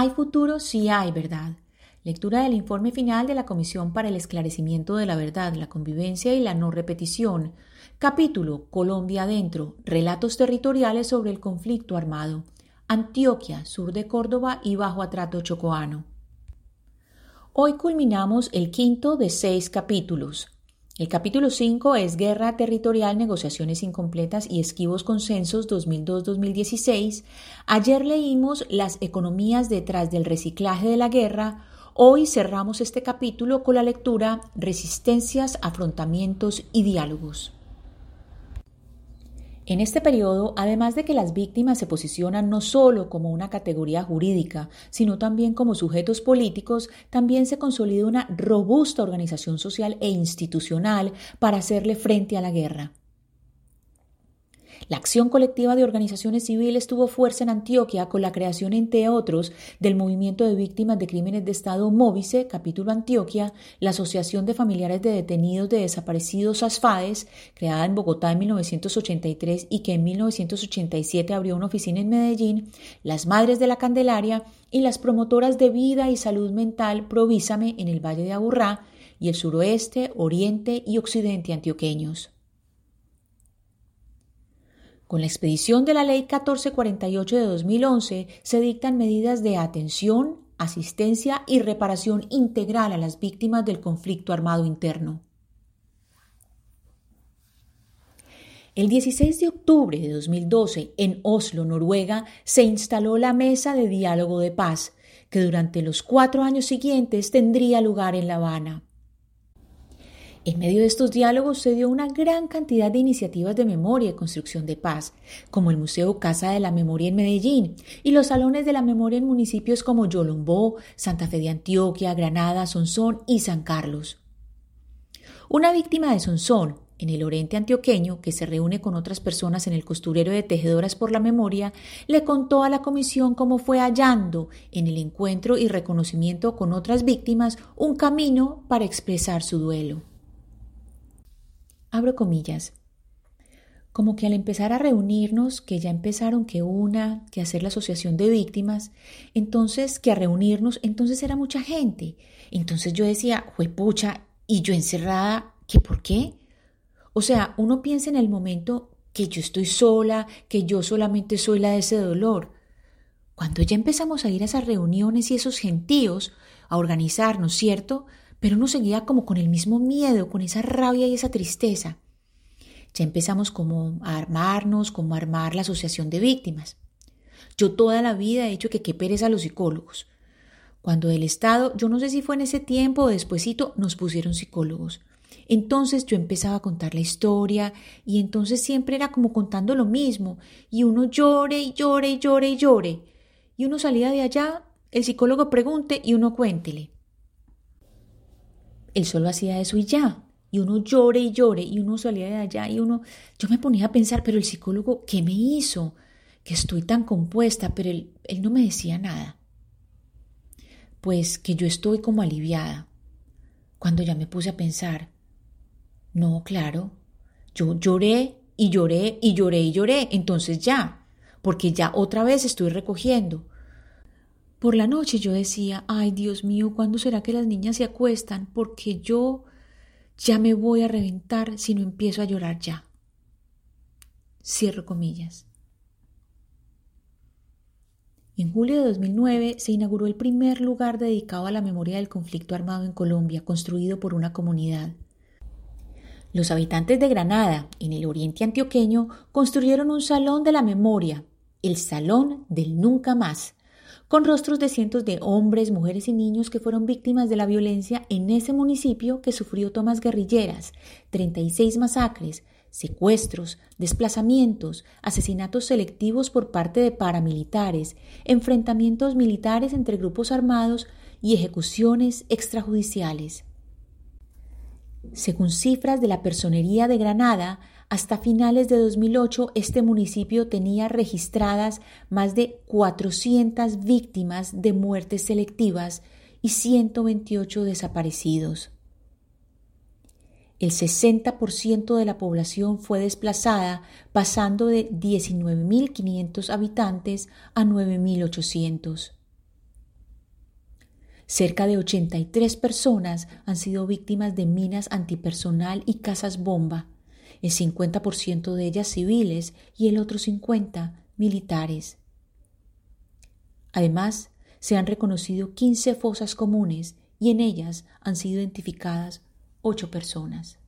¿Hay futuro? Sí hay verdad. Lectura del informe final de la Comisión para el Esclarecimiento de la Verdad, la Convivencia y la No Repetición. Capítulo Colombia Adentro. Relatos territoriales sobre el conflicto armado. Antioquia, sur de Córdoba y Bajo Atrato Chocoano. Hoy culminamos el quinto de seis capítulos. El capítulo 5 es Guerra Territorial, Negociaciones Incompletas y Esquivos Consensos 2002-2016. Ayer leímos Las economías detrás del reciclaje de la guerra. Hoy cerramos este capítulo con la lectura Resistencias, Afrontamientos y Diálogos. En este periodo, además de que las víctimas se posicionan no solo como una categoría jurídica, sino también como sujetos políticos, también se consolida una robusta organización social e institucional para hacerle frente a la guerra. La acción colectiva de organizaciones civiles tuvo fuerza en Antioquia con la creación, entre otros, del Movimiento de Víctimas de Crímenes de Estado Móvice, capítulo Antioquia, la Asociación de Familiares de Detenidos de Desaparecidos ASFADES, creada en Bogotá en 1983 y que en 1987 abrió una oficina en Medellín, las Madres de la Candelaria y las promotoras de vida y salud mental Provísame en el Valle de Aburrá y el suroeste, oriente y occidente antioqueños. Con la expedición de la Ley 1448 de 2011 se dictan medidas de atención, asistencia y reparación integral a las víctimas del conflicto armado interno. El 16 de octubre de 2012, en Oslo, Noruega, se instaló la Mesa de Diálogo de Paz, que durante los cuatro años siguientes tendría lugar en La Habana. En medio de estos diálogos se dio una gran cantidad de iniciativas de memoria y construcción de paz, como el Museo Casa de la Memoria en Medellín y los salones de la memoria en municipios como Yolombó, Santa Fe de Antioquia, Granada, Sonsón y San Carlos. Una víctima de Sonsón, en el oriente antioqueño, que se reúne con otras personas en el costurero de Tejedoras por la Memoria, le contó a la comisión cómo fue hallando en el encuentro y reconocimiento con otras víctimas un camino para expresar su duelo abro comillas, como que al empezar a reunirnos, que ya empezaron que una, que hacer la asociación de víctimas, entonces que a reunirnos, entonces era mucha gente. Entonces yo decía, pucha, y yo encerrada, ¿qué por qué? O sea, uno piensa en el momento que yo estoy sola, que yo solamente soy la de ese dolor. Cuando ya empezamos a ir a esas reuniones y esos gentíos, a organizarnos, ¿cierto? Pero uno seguía como con el mismo miedo, con esa rabia y esa tristeza. Ya empezamos como a armarnos, como a armar la asociación de víctimas. Yo toda la vida he dicho que qué pereza a los psicólogos. Cuando el Estado, yo no sé si fue en ese tiempo o despuesito, nos pusieron psicólogos. Entonces yo empezaba a contar la historia y entonces siempre era como contando lo mismo y uno llore y llore y llore y llore. Y uno salía de allá, el psicólogo pregunte y uno cuéntele. Él solo hacía eso y ya. Y uno llore y llore y uno salía de allá y uno, yo me ponía a pensar, pero el psicólogo, ¿qué me hizo? Que estoy tan compuesta, pero él, él no me decía nada. Pues que yo estoy como aliviada. Cuando ya me puse a pensar, no, claro, yo lloré y lloré y lloré y lloré, entonces ya, porque ya otra vez estoy recogiendo, por la noche yo decía, ay Dios mío, ¿cuándo será que las niñas se acuestan? Porque yo ya me voy a reventar si no empiezo a llorar ya. Cierro comillas. En julio de 2009 se inauguró el primer lugar dedicado a la memoria del conflicto armado en Colombia, construido por una comunidad. Los habitantes de Granada, en el oriente antioqueño, construyeron un salón de la memoria, el Salón del Nunca Más, con rostros de cientos de hombres, mujeres y niños que fueron víctimas de la violencia en ese municipio que sufrió tomas guerrilleras, 36 masacres, secuestros, desplazamientos, asesinatos selectivos por parte de paramilitares, enfrentamientos militares entre grupos armados y ejecuciones extrajudiciales. Según cifras de la Personería de Granada, hasta finales de 2008, este municipio tenía registradas más de 400 víctimas de muertes selectivas y 128 desaparecidos. El 60% de la población fue desplazada, pasando de 19.500 habitantes a 9.800. Cerca de 83 personas han sido víctimas de minas antipersonal y casas bomba, el 50% de ellas civiles y el otro 50% militares. Además, se han reconocido 15 fosas comunes y en ellas han sido identificadas 8 personas.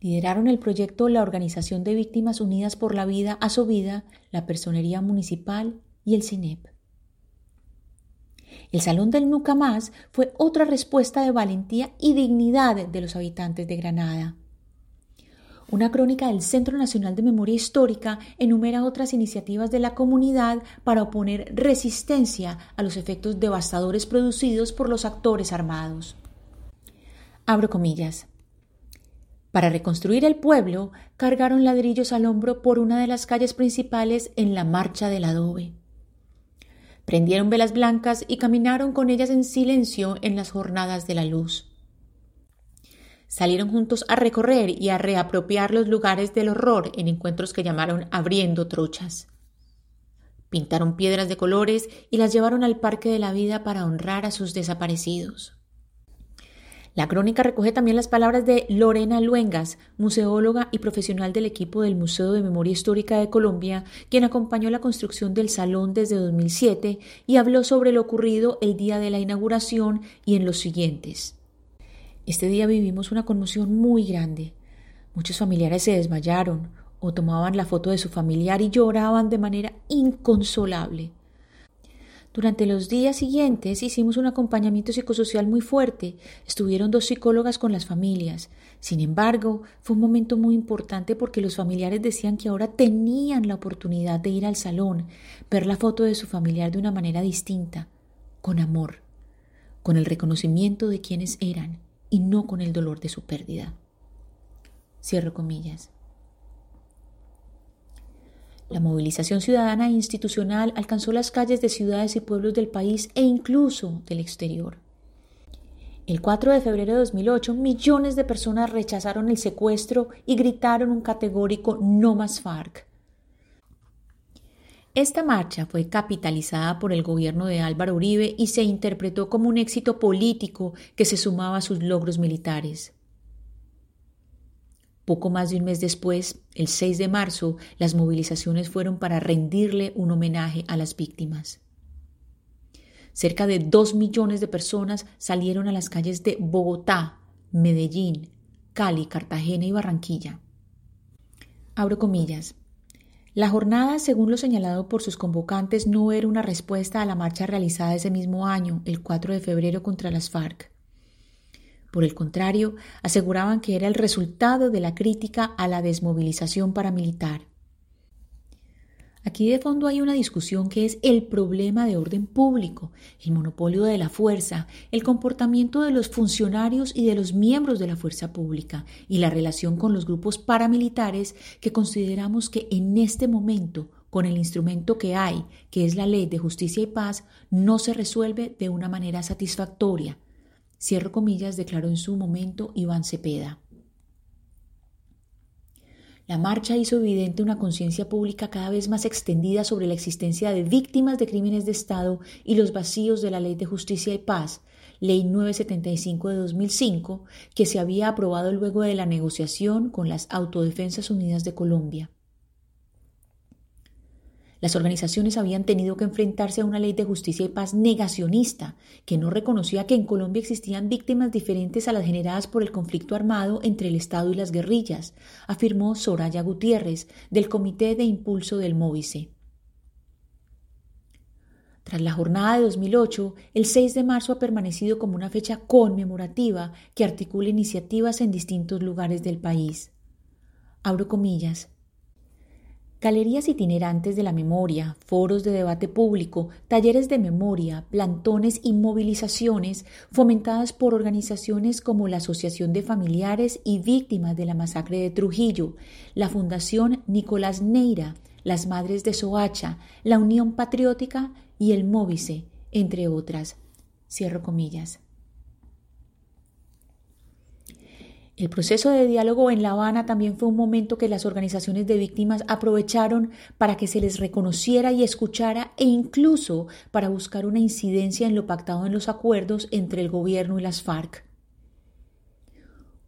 Lideraron el proyecto la Organización de Víctimas Unidas por la Vida, Asovida, la Personería Municipal y el CINEP. El Salón del Nunca Más fue otra respuesta de valentía y dignidad de los habitantes de Granada. Una crónica del Centro Nacional de Memoria Histórica enumera otras iniciativas de la comunidad para oponer resistencia a los efectos devastadores producidos por los actores armados. Abro comillas. Para reconstruir el pueblo, cargaron ladrillos al hombro por una de las calles principales en la marcha del adobe. Prendieron velas blancas y caminaron con ellas en silencio en las jornadas de la luz. Salieron juntos a recorrer y a reapropiar los lugares del horror en encuentros que llamaron abriendo trochas. Pintaron piedras de colores y las llevaron al Parque de la Vida para honrar a sus desaparecidos. La crónica recoge también las palabras de Lorena Luengas, museóloga y profesional del equipo del Museo de Memoria Histórica de Colombia, quien acompañó la construcción del salón desde 2007 y habló sobre lo ocurrido el día de la inauguración y en los siguientes. Este día vivimos una conmoción muy grande. Muchos familiares se desmayaron o tomaban la foto de su familiar y lloraban de manera inconsolable. Durante los días siguientes hicimos un acompañamiento psicosocial muy fuerte. Estuvieron dos psicólogas con las familias. Sin embargo, fue un momento muy importante porque los familiares decían que ahora tenían la oportunidad de ir al salón, ver la foto de su familiar de una manera distinta, con amor, con el reconocimiento de quienes eran y no con el dolor de su pérdida. Cierro comillas. La movilización ciudadana e institucional alcanzó las calles de ciudades y pueblos del país e incluso del exterior. El 4 de febrero de 2008, millones de personas rechazaron el secuestro y gritaron un categórico no más FARC. Esta marcha fue capitalizada por el gobierno de Álvaro Uribe y se interpretó como un éxito político que se sumaba a sus logros militares. Poco más de un mes después, el 6 de marzo, las movilizaciones fueron para rendirle un homenaje a las víctimas. Cerca de dos millones de personas salieron a las calles de Bogotá, Medellín, Cali, Cartagena y Barranquilla. Abro comillas. La jornada, según lo señalado por sus convocantes, no era una respuesta a la marcha realizada ese mismo año, el 4 de febrero, contra las FARC. Por el contrario, aseguraban que era el resultado de la crítica a la desmovilización paramilitar. Aquí de fondo hay una discusión que es el problema de orden público, el monopolio de la fuerza, el comportamiento de los funcionarios y de los miembros de la fuerza pública y la relación con los grupos paramilitares que consideramos que en este momento, con el instrumento que hay, que es la ley de justicia y paz, no se resuelve de una manera satisfactoria, Cierro comillas, declaró en su momento Iván Cepeda. La marcha hizo evidente una conciencia pública cada vez más extendida sobre la existencia de víctimas de crímenes de Estado y los vacíos de la Ley de Justicia y Paz, Ley 975 de 2005, que se había aprobado luego de la negociación con las Autodefensas Unidas de Colombia. Las organizaciones habían tenido que enfrentarse a una ley de justicia y paz negacionista, que no reconocía que en Colombia existían víctimas diferentes a las generadas por el conflicto armado entre el Estado y las guerrillas, afirmó Soraya Gutiérrez, del Comité de Impulso del Móvice. Tras la jornada de 2008, el 6 de marzo ha permanecido como una fecha conmemorativa que articula iniciativas en distintos lugares del país. Abro comillas. Galerías itinerantes de la memoria, foros de debate público, talleres de memoria, plantones y movilizaciones fomentadas por organizaciones como la Asociación de Familiares y Víctimas de la Masacre de Trujillo, la Fundación Nicolás Neira, las Madres de Soacha, la Unión Patriótica y el Móvice, entre otras. Cierro comillas. El proceso de diálogo en La Habana también fue un momento que las organizaciones de víctimas aprovecharon para que se les reconociera y escuchara e incluso para buscar una incidencia en lo pactado en los acuerdos entre el gobierno y las FARC.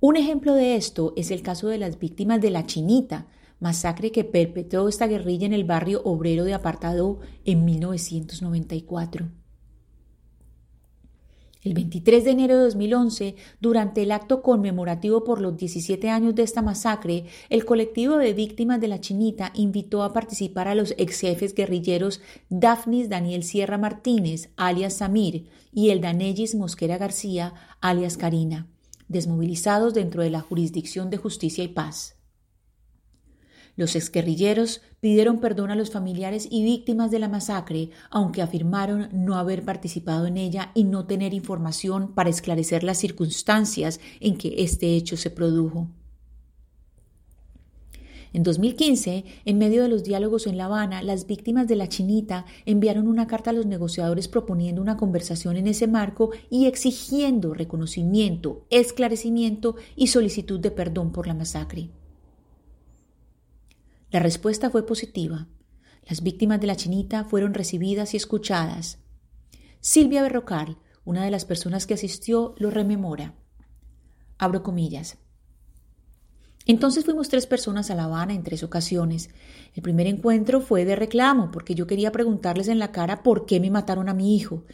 Un ejemplo de esto es el caso de las víctimas de la Chinita, masacre que perpetró esta guerrilla en el barrio obrero de Apartado en 1994. El 23 de enero de 2011, durante el acto conmemorativo por los 17 años de esta masacre, el colectivo de víctimas de la Chinita invitó a participar a los ex jefes guerrilleros Daphnis Daniel Sierra Martínez, alias Samir, y el Danellis Mosquera García, alias Karina, desmovilizados dentro de la jurisdicción de justicia y paz. Los exguerrilleros pidieron perdón a los familiares y víctimas de la masacre, aunque afirmaron no haber participado en ella y no tener información para esclarecer las circunstancias en que este hecho se produjo. En 2015, en medio de los diálogos en La Habana, las víctimas de la Chinita enviaron una carta a los negociadores proponiendo una conversación en ese marco y exigiendo reconocimiento, esclarecimiento y solicitud de perdón por la masacre. La respuesta fue positiva. Las víctimas de la chinita fueron recibidas y escuchadas. Silvia Berrocal, una de las personas que asistió, lo rememora. Abro comillas. Entonces fuimos tres personas a La Habana en tres ocasiones. El primer encuentro fue de reclamo, porque yo quería preguntarles en la cara por qué me mataron a mi hijo.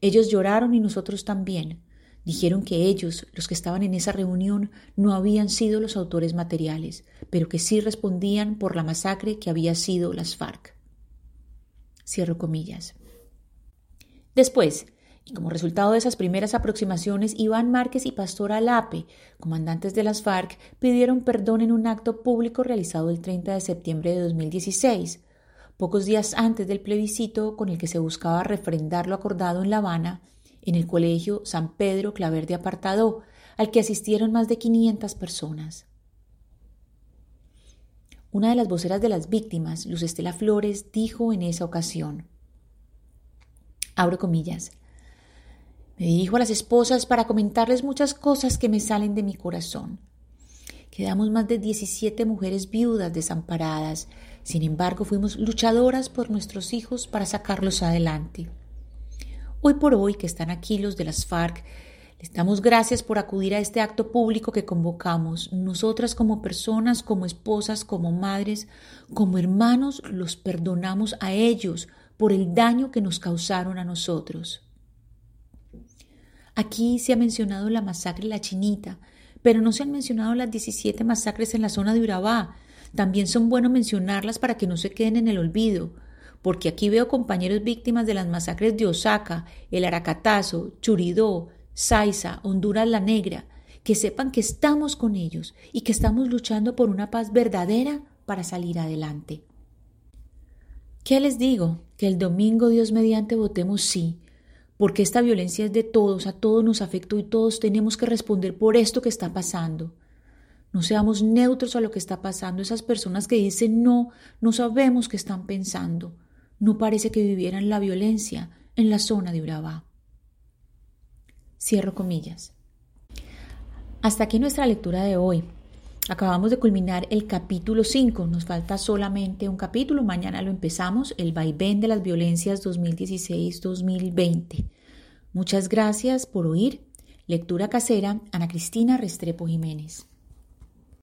Ellos lloraron y nosotros también. Dijeron que ellos, los que estaban en esa reunión, no habían sido los autores materiales, pero que sí respondían por la masacre que había sido las FARC. Cierro comillas. Después, y como resultado de esas primeras aproximaciones, Iván Márquez y Pastor Alape, comandantes de las FARC, pidieron perdón en un acto público realizado el 30 de septiembre de 2016, pocos días antes del plebiscito con el que se buscaba refrendar lo acordado en La Habana en el Colegio San Pedro Claver de Apartado, al que asistieron más de 500 personas. Una de las voceras de las víctimas, Luz Estela Flores, dijo en esa ocasión, abro comillas, me dirijo a las esposas para comentarles muchas cosas que me salen de mi corazón. Quedamos más de 17 mujeres viudas desamparadas, sin embargo fuimos luchadoras por nuestros hijos para sacarlos adelante. Hoy por hoy que están aquí los de las FARC, les damos gracias por acudir a este acto público que convocamos. Nosotras como personas, como esposas, como madres, como hermanos, los perdonamos a ellos por el daño que nos causaron a nosotros. Aquí se ha mencionado la masacre La Chinita, pero no se han mencionado las 17 masacres en la zona de Urabá. También son buenos mencionarlas para que no se queden en el olvido porque aquí veo compañeros víctimas de las masacres de Osaka, el Aracatazo, Churidó, Saiza, Honduras la Negra, que sepan que estamos con ellos y que estamos luchando por una paz verdadera para salir adelante. ¿Qué les digo? Que el domingo Dios mediante votemos sí, porque esta violencia es de todos, a todos nos afectó y todos tenemos que responder por esto que está pasando. No seamos neutros a lo que está pasando. Esas personas que dicen no, no sabemos qué están pensando no parece que vivieran la violencia en la zona de Urabá. Cierro comillas. Hasta aquí nuestra lectura de hoy. Acabamos de culminar el capítulo 5, nos falta solamente un capítulo, mañana lo empezamos, el vaivén de las violencias 2016-2020. Muchas gracias por oír. Lectura casera, Ana Cristina Restrepo Jiménez.